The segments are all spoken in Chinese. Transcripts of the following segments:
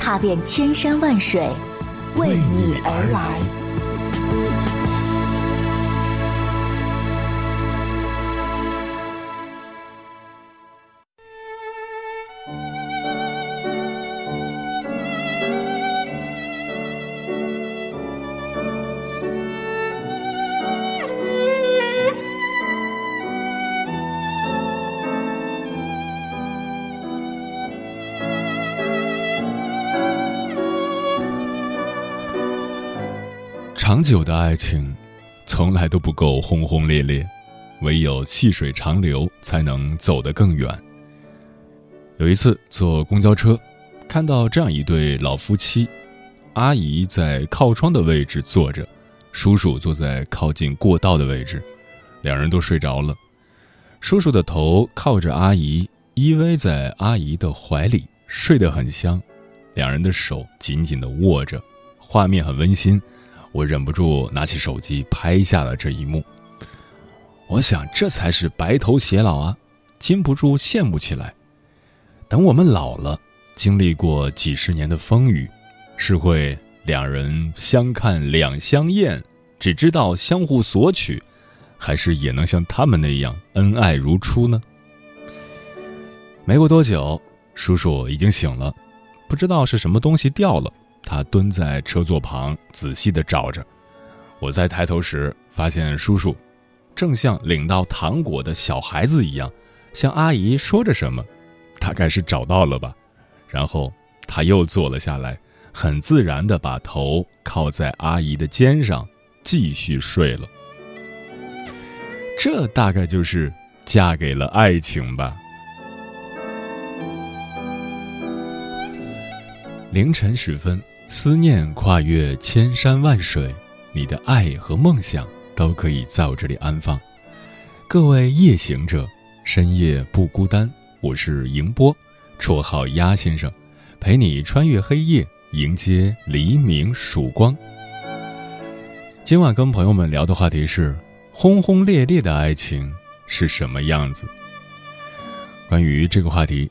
踏遍千山万水，为你而来。长久的爱情，从来都不够轰轰烈烈，唯有细水长流，才能走得更远。有一次坐公交车，看到这样一对老夫妻，阿姨在靠窗的位置坐着，叔叔坐在靠近过道的位置，两人都睡着了。叔叔的头靠着阿姨，依偎在阿姨的怀里，睡得很香，两人的手紧紧地握着，画面很温馨。我忍不住拿起手机拍下了这一幕。我想，这才是白头偕老啊，禁不住羡慕起来。等我们老了，经历过几十年的风雨，是会两人相看两相厌，只知道相互索取，还是也能像他们那样恩爱如初呢？没过多久，叔叔已经醒了，不知道是什么东西掉了。他蹲在车座旁，仔细地找着。我在抬头时，发现叔叔正像领到糖果的小孩子一样，向阿姨说着什么，大概是找到了吧。然后他又坐了下来，很自然地把头靠在阿姨的肩上，继续睡了。这大概就是嫁给了爱情吧。凌晨时分。思念跨越千山万水，你的爱和梦想都可以在我这里安放。各位夜行者，深夜不孤单。我是迎波，绰号鸭先生，陪你穿越黑夜，迎接黎明曙光。今晚跟朋友们聊的话题是：轰轰烈烈的爱情是什么样子？关于这个话题。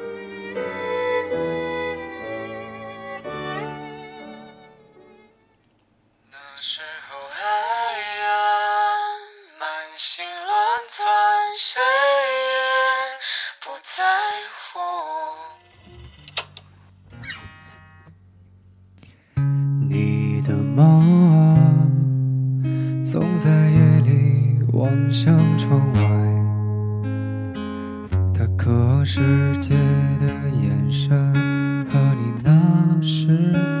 啊总在夜里望向窗外他渴望世界的眼神和你那时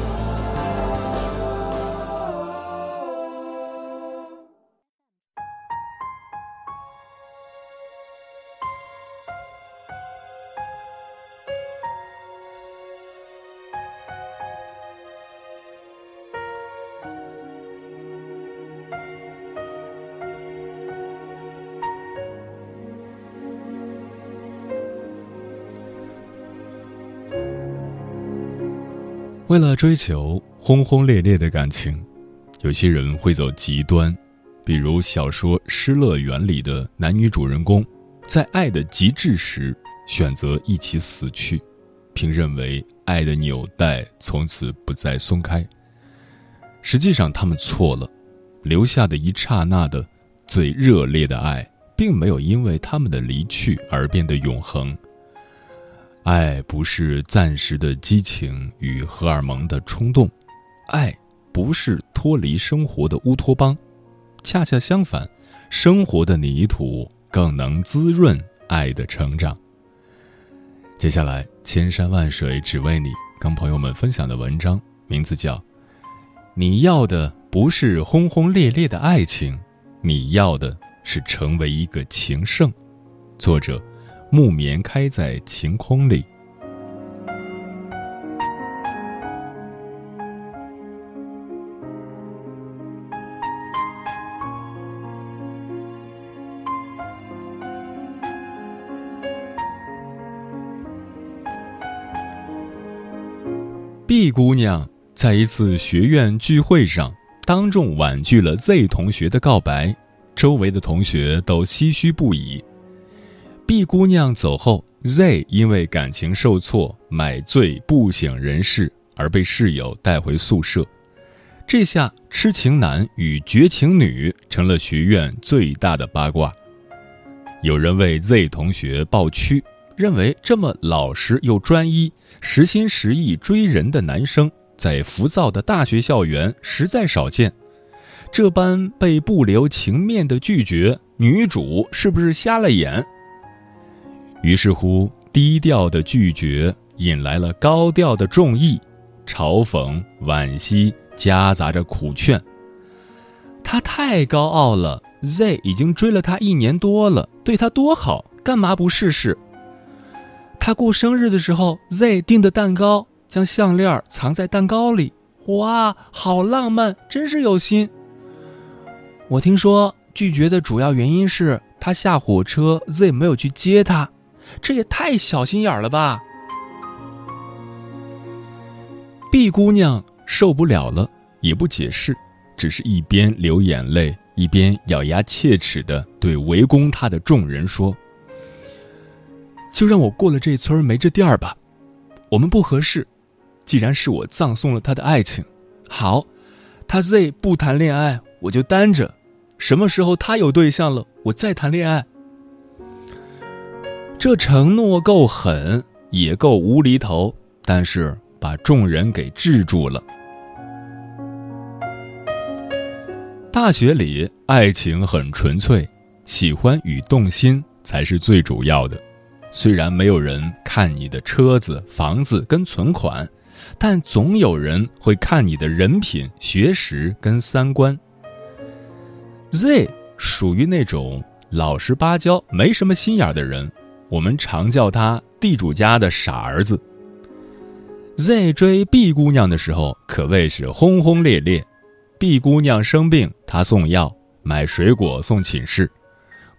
为了追求轰轰烈烈的感情，有些人会走极端，比如小说《失乐园》里的男女主人公，在爱的极致时选择一起死去，并认为爱的纽带从此不再松开。实际上，他们错了，留下的一刹那的最热烈的爱，并没有因为他们的离去而变得永恒。爱不是暂时的激情与荷尔蒙的冲动，爱不是脱离生活的乌托邦，恰恰相反，生活的泥土更能滋润爱的成长。接下来，千山万水只为你，跟朋友们分享的文章名字叫《你要的不是轰轰烈烈的爱情，你要的是成为一个情圣》，作者。木棉开在晴空里。B 姑娘在一次学院聚会上，当众婉拒了 Z 同学的告白，周围的同学都唏嘘不已。B 姑娘走后，Z 因为感情受挫，买醉不省人事，而被室友带回宿舍。这下痴情男与绝情女成了学院最大的八卦。有人为 Z 同学抱屈，认为这么老实又专一、实心实意追人的男生，在浮躁的大学校园实在少见。这般被不留情面的拒绝，女主是不是瞎了眼？于是乎，低调的拒绝引来了高调的众议，嘲讽、惋惜夹杂着苦劝。他太高傲了，Z 已经追了他一年多了，对他多好，干嘛不试试？他过生日的时候，Z 订的蛋糕，将项链藏在蛋糕里，哇，好浪漫，真是有心。我听说拒绝的主要原因是他下火车，Z 没有去接他。这也太小心眼了吧毕姑娘受不了了，也不解释，只是一边流眼泪，一边咬牙切齿的对围攻她的众人说：“就让我过了这村没这店吧，我们不合适。既然是我葬送了他的爱情，好，他 Z 不谈恋爱，我就单着。什么时候他有对象了，我再谈恋爱。”这承诺够狠，也够无厘头，但是把众人给制住了。大学里，爱情很纯粹，喜欢与动心才是最主要的。虽然没有人看你的车子、房子跟存款，但总有人会看你的人品、学识跟三观。Z 属于那种老实巴交、没什么心眼的人，我们常叫他地主家的傻儿子。Z 追 B 姑娘的时候可谓是轰轰烈烈，B 姑娘生病，他送药，买水果送寝室，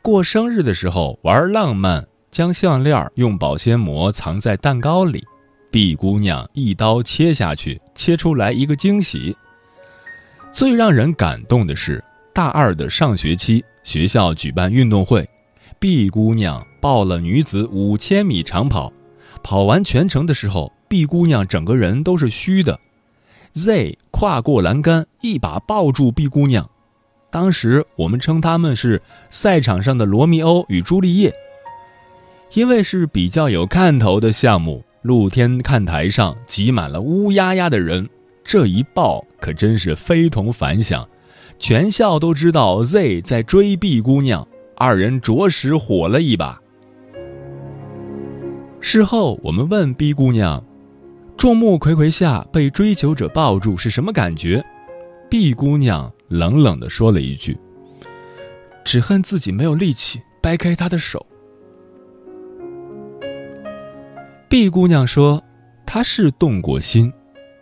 过生日的时候玩浪漫。将项链用保鲜膜藏在蛋糕里，B 姑娘一刀切下去，切出来一个惊喜。最让人感动的是，大二的上学期，学校举办运动会，B 姑娘报了女子五千米长跑，跑完全程的时候，B 姑娘整个人都是虚的，Z 跨过栏杆，一把抱住 B 姑娘，当时我们称他们是赛场上的罗密欧与朱丽叶。因为是比较有看头的项目，露天看台上挤满了乌压压的人，这一抱可真是非同凡响，全校都知道 Z 在追 B 姑娘，二人着实火了一把。事后我们问 B 姑娘，众目睽睽下被追求者抱住是什么感觉？B 姑娘冷冷地说了一句：“只恨自己没有力气掰开他的手。” B 姑娘说：“她是动过心，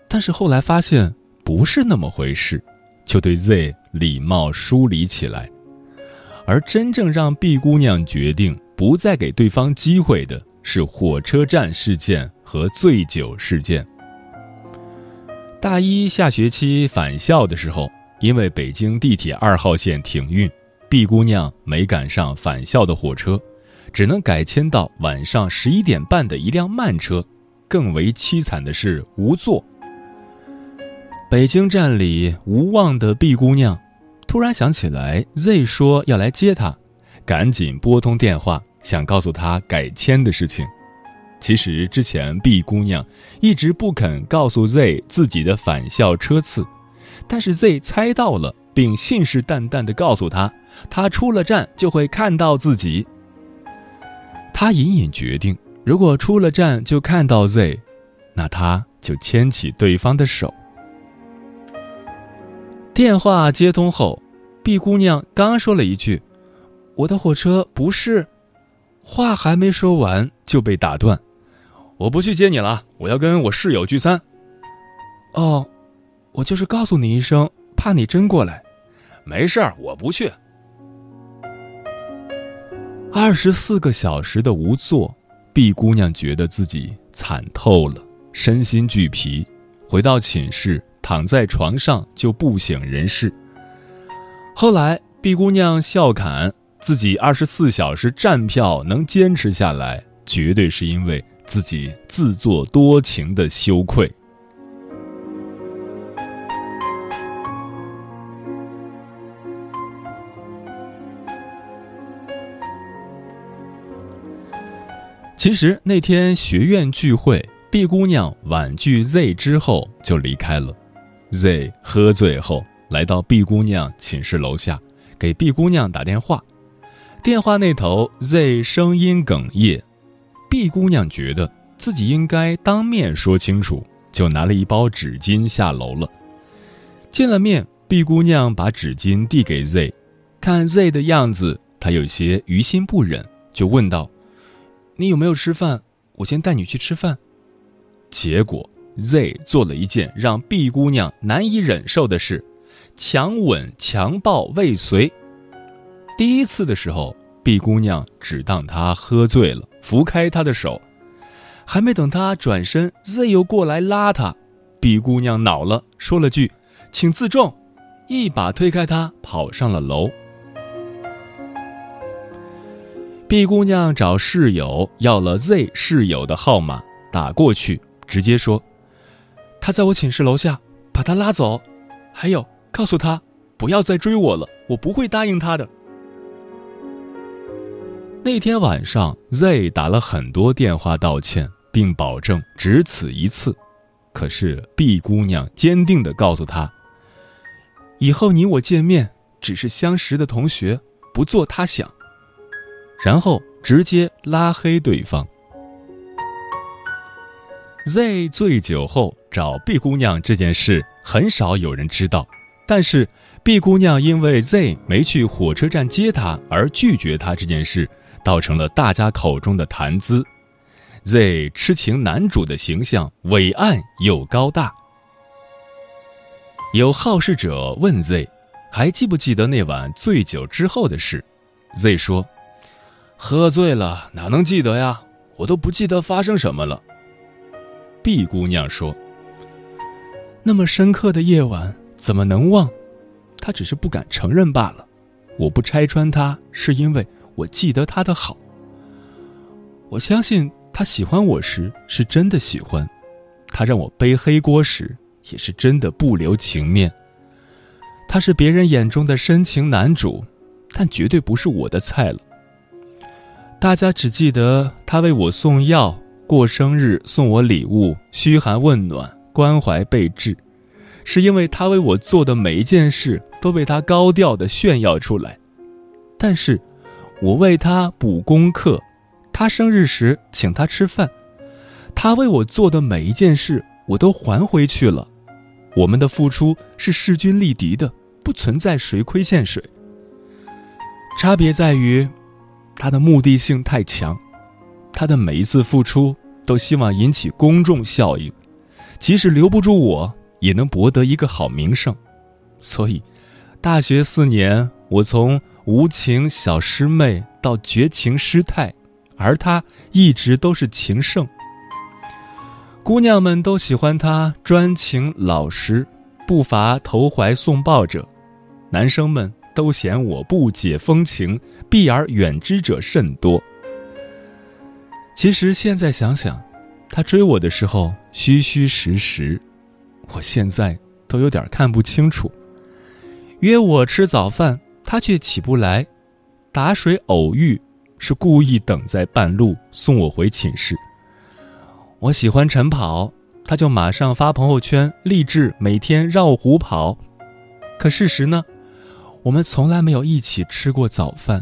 但是后来发现不是那么回事，就对 Z 礼貌疏离起来。而真正让 B 姑娘决定不再给对方机会的是火车站事件和醉酒事件。大一下学期返校的时候，因为北京地铁二号线停运，B 姑娘没赶上返校的火车。”只能改签到晚上十一点半的一辆慢车，更为凄惨的是无座。北京站里无望的 B 姑娘，突然想起来 Z 说要来接她，赶紧拨通电话，想告诉他改签的事情。其实之前 B 姑娘一直不肯告诉 Z 自己的返校车次，但是 Z 猜到了，并信誓旦旦地告诉他，他出了站就会看到自己。他隐隐决定，如果出了站就看到 Z，那他就牵起对方的手。电话接通后，B 姑娘刚说了一句：“我的火车不是。”话还没说完就被打断：“我不去接你了，我要跟我室友聚餐。”哦，我就是告诉你一声，怕你真过来。没事儿，我不去。二十四个小时的无座毕姑娘觉得自己惨透了，身心俱疲。回到寝室，躺在床上就不省人事。后来毕姑娘笑侃自己二十四小时站票能坚持下来，绝对是因为自己自作多情的羞愧。其实那天学院聚会，B 姑娘婉拒 Z 之后就离开了。Z 喝醉后来到 B 姑娘寝室楼下，给 B 姑娘打电话。电话那头 Z 声音哽咽，B 姑娘觉得自己应该当面说清楚，就拿了一包纸巾下楼了。见了面，B 姑娘把纸巾递给 Z，看 Z 的样子，她有些于心不忍，就问道。你有没有吃饭？我先带你去吃饭。结果 Z 做了一件让 B 姑娘难以忍受的事，强吻、强暴未遂。第一次的时候，B 姑娘只当他喝醉了，扶开他的手，还没等他转身，Z 又过来拉他。B 姑娘恼了，说了句：“请自重”，一把推开他，跑上了楼。B 姑娘找室友要了 Z 室友的号码，打过去，直接说：“他在我寝室楼下，把他拉走。还有，告诉他不要再追我了，我不会答应他的。”那天晚上，Z 打了很多电话道歉，并保证只此一次。可是 B 姑娘坚定地告诉他：“以后你我见面只是相识的同学，不做他想。”然后直接拉黑对方。Z 醉酒后找 B 姑娘这件事很少有人知道，但是 B 姑娘因为 Z 没去火车站接她而拒绝他这件事，倒成了大家口中的谈资。Z 痴情男主的形象伟岸又高大。有好事者问 Z，还记不记得那晚醉酒之后的事？Z 说：“喝醉了哪能记得呀？我都不记得发生什么了。” B 姑娘说：“那么深刻的夜晚怎么能忘？他只是不敢承认罢了。我不拆穿他，是因为我记得他的好。我相信他喜欢我时是真的喜欢，他让我背黑锅时也是真的不留情面。他是别人眼中的深情男主，但绝对不是我的菜了。大家只记得他为我送药。”过生日送我礼物，嘘寒问暖，关怀备至，是因为他为我做的每一件事都被他高调的炫耀出来。但是，我为他补功课，他生日时请他吃饭，他为我做的每一件事我都还回去了。我们的付出是势均力敌的，不存在谁亏欠谁。差别在于，他的目的性太强。他的每一次付出都希望引起公众效应，即使留不住我，也能博得一个好名声。所以，大学四年，我从无情小师妹到绝情师太，而他一直都是情圣。姑娘们都喜欢他专情老实，不乏投怀送抱者；男生们都嫌我不解风情，避而远之者甚多。其实现在想想，他追我的时候虚虚实实，我现在都有点看不清楚。约我吃早饭，他却起不来；打水偶遇，是故意等在半路送我回寝室。我喜欢晨跑，他就马上发朋友圈励志每天绕湖跑。可事实呢？我们从来没有一起吃过早饭。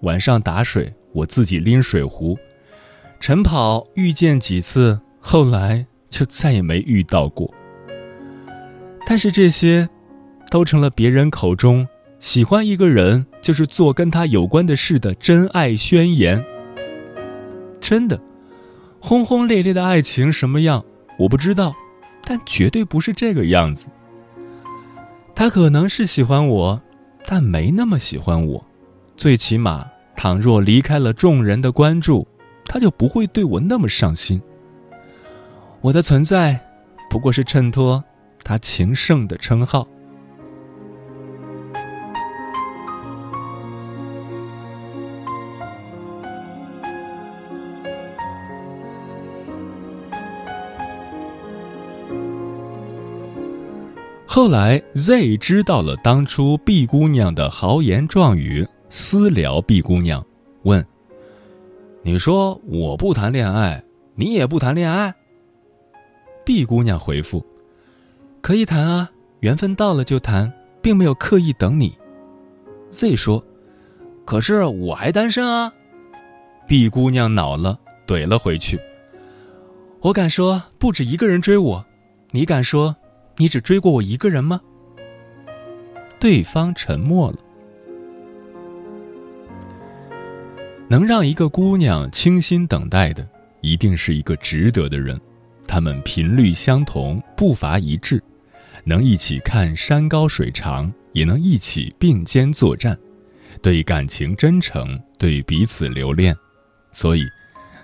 晚上打水，我自己拎水壶。晨跑遇见几次，后来就再也没遇到过。但是这些，都成了别人口中喜欢一个人就是做跟他有关的事的真爱宣言。真的，轰轰烈烈的爱情什么样我不知道，但绝对不是这个样子。他可能是喜欢我，但没那么喜欢我。最起码，倘若离开了众人的关注。他就不会对我那么上心。我的存在，不过是衬托他情圣的称号。后来，Z 知道了当初 B 姑娘的豪言壮语，私聊 B 姑娘，问。你说我不谈恋爱，你也不谈恋爱。B 姑娘回复：“可以谈啊，缘分到了就谈，并没有刻意等你。”Z 说：“可是我还单身啊。”B 姑娘恼了，怼了回去：“我敢说不止一个人追我，你敢说你只追过我一个人吗？”对方沉默了。能让一个姑娘倾心等待的，一定是一个值得的人。他们频率相同，步伐一致，能一起看山高水长，也能一起并肩作战，对感情真诚，对彼此留恋。所以，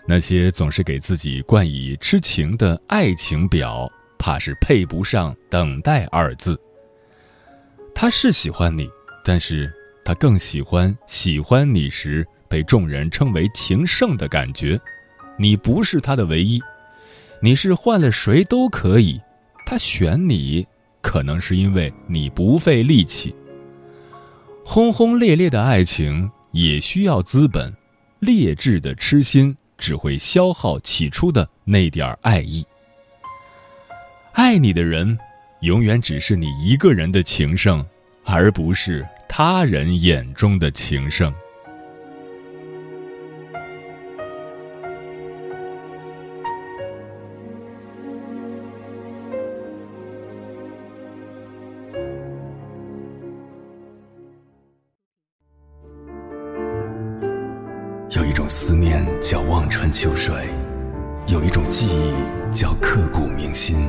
那些总是给自己冠以痴情的爱情表，怕是配不上“等待”二字。他是喜欢你，但是他更喜欢喜欢你时。被众人称为情圣的感觉，你不是他的唯一，你是换了谁都可以，他选你，可能是因为你不费力气。轰轰烈烈的爱情也需要资本，劣质的痴心只会消耗起初的那点爱意。爱你的人永远只是你一个人的情圣而不是他人眼中的情圣。有一种思念叫望穿秋水有一种记忆叫刻骨铭心。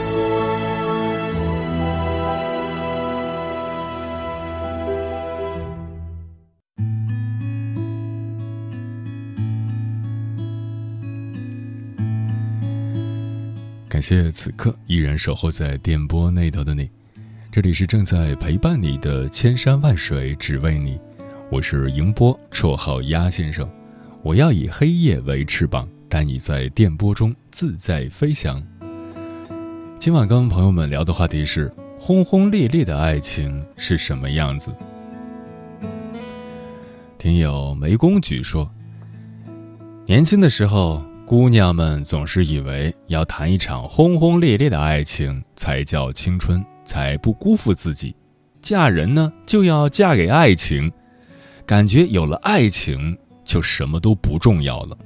感谢此刻依然守候在电波那头的你，这里是正在陪伴你的千山万水只为你，我是迎波，绰号鸭先生。我要以黑夜为翅膀，带你在电波中自在飞翔。今晚跟朋友们聊的话题是：轰轰烈烈的爱情是什么样子？听友梅公举说，年轻的时候。姑娘们总是以为要谈一场轰轰烈烈的爱情才叫青春，才不辜负自己。嫁人呢，就要嫁给爱情，感觉有了爱情就什么都不重要了。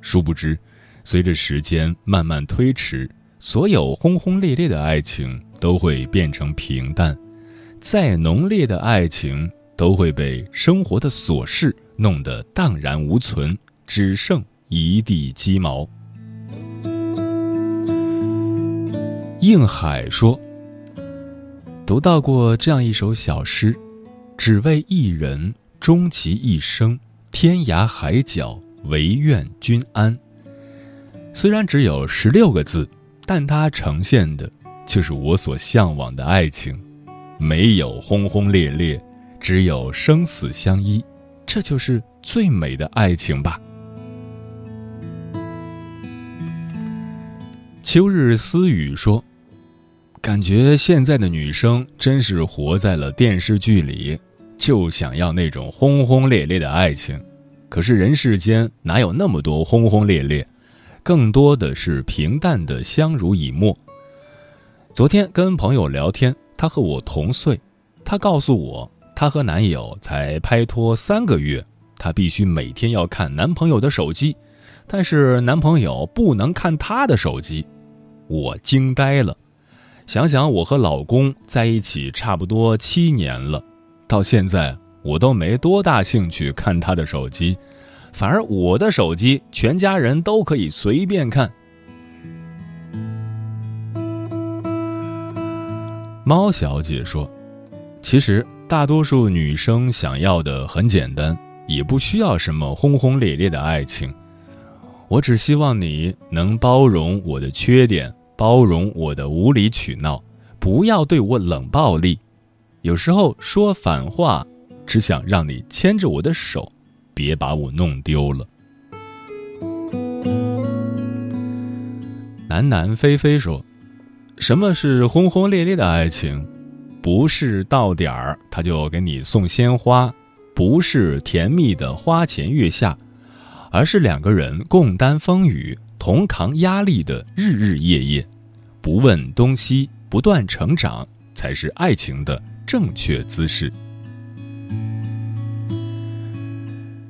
殊不知，随着时间慢慢推迟，所有轰轰烈烈的爱情都会变成平淡，再浓烈的爱情都会被生活的琐事弄得荡然无存，只剩。一地鸡毛。应海说：“读到过这样一首小诗，只为一人，终其一生，天涯海角，唯愿君安。”虽然只有十六个字，但它呈现的就是我所向往的爱情。没有轰轰烈烈，只有生死相依，这就是最美的爱情吧。秋日私语说：“感觉现在的女生真是活在了电视剧里，就想要那种轰轰烈烈的爱情。可是人世间哪有那么多轰轰烈烈？更多的是平淡的相濡以沫。”昨天跟朋友聊天，她和我同岁，她告诉我，她和男友才拍拖三个月，她必须每天要看男朋友的手机，但是男朋友不能看她的手机。我惊呆了，想想我和老公在一起差不多七年了，到现在我都没多大兴趣看他的手机，反而我的手机全家人都可以随便看。猫小姐说：“其实大多数女生想要的很简单，也不需要什么轰轰烈烈的爱情，我只希望你能包容我的缺点。”包容我的无理取闹，不要对我冷暴力。有时候说反话，只想让你牵着我的手，别把我弄丢了。南南飞飞说：“什么是轰轰烈烈的爱情？不是到点儿他就给你送鲜花，不是甜蜜的花前月下，而是两个人共担风雨、同扛压力的日日夜夜。”不问东西，不断成长，才是爱情的正确姿势。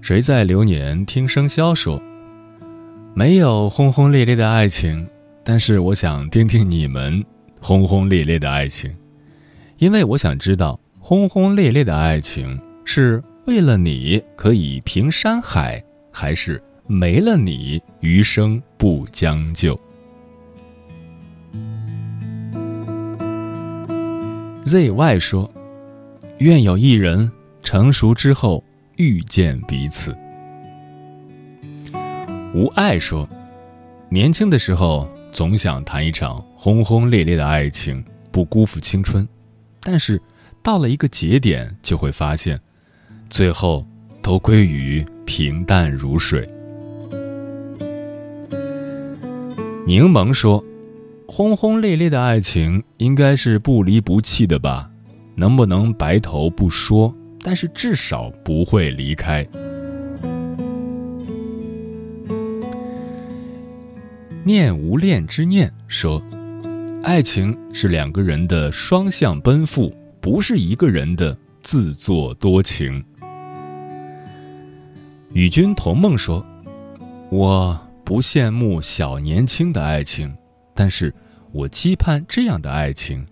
谁在流年听生肖说，没有轰轰烈烈的爱情，但是我想听听你们轰轰烈烈的爱情，因为我想知道，轰轰烈烈的爱情是为了你可以平山海，还是没了你余生不将就。ZY 说：“愿有一人成熟之后遇见彼此。”无爱说：“年轻的时候总想谈一场轰轰烈烈的爱情，不辜负青春，但是到了一个节点，就会发现，最后都归于平淡如水。”柠檬说。轰轰烈烈的爱情应该是不离不弃的吧？能不能白头不说，但是至少不会离开。念无恋之念说，爱情是两个人的双向奔赴，不是一个人的自作多情。与君同梦说：“我不羡慕小年轻的爱情，但是我期盼这样的爱情：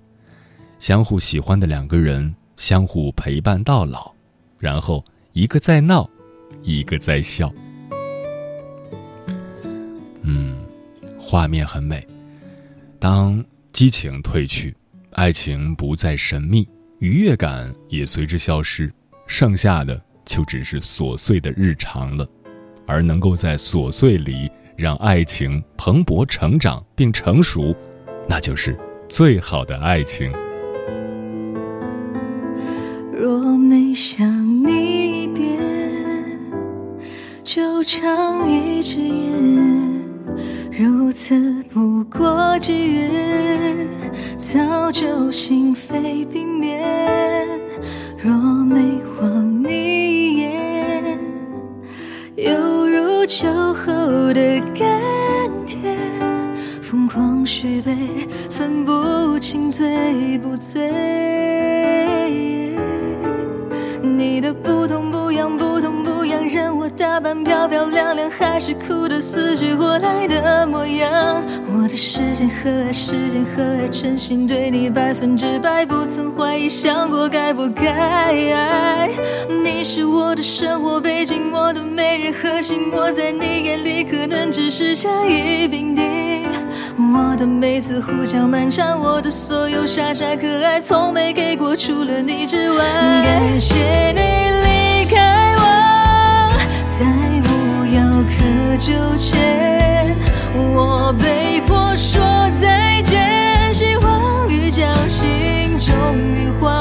相互喜欢的两个人，相互陪伴到老，然后一个在闹，一个在笑。”嗯，画面很美。当激情褪去，爱情不再神秘，愉悦感也随之消失，剩下的。就只是琐碎的日常了，而能够在琐碎里让爱情蓬勃成长并成熟，那就是最好的爱情。若没想你一遍，就唱一支烟，如此不过几月，早就心扉疯狂续杯，分不清醉不醉。你的不痛不痒，不痛不痒，任我打扮漂漂亮亮，还是哭得死去活来的模样。我的时间和爱，时间和爱，真心对你百分之百，不曾怀疑，想过该不该。你是我的生活背景，我的每日核心，我在你眼里可能只是甲乙丙丁。我的每次胡搅蛮缠，我的所有傻傻可爱，从没给过除了你之外。感谢你离开我，再无药可救前，我被迫说再见，希望雨将心终于化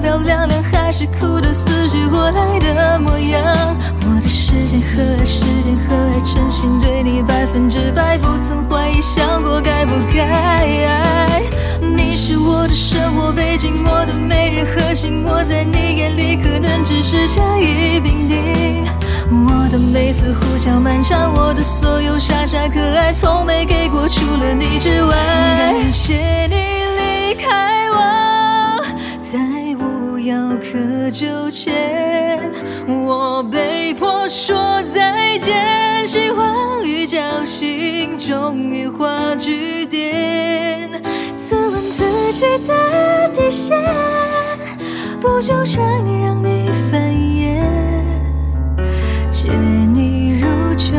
漂漂亮亮，还是哭得死去活来的模样。我的时间和爱，时间和爱，真心对你百分之百，不曾怀疑，想过该不该。你是我的生活背景，我的每日核心，我在你眼里可能只是甲乙丙丁。我的每次胡搅蛮缠，我的所有傻傻可爱，从没给过除了你之外。感谢你在无药可就前，我被迫说再见，希望与侥幸终于化句点。自问自己的底线，不纠缠让你烦厌。见你如酒，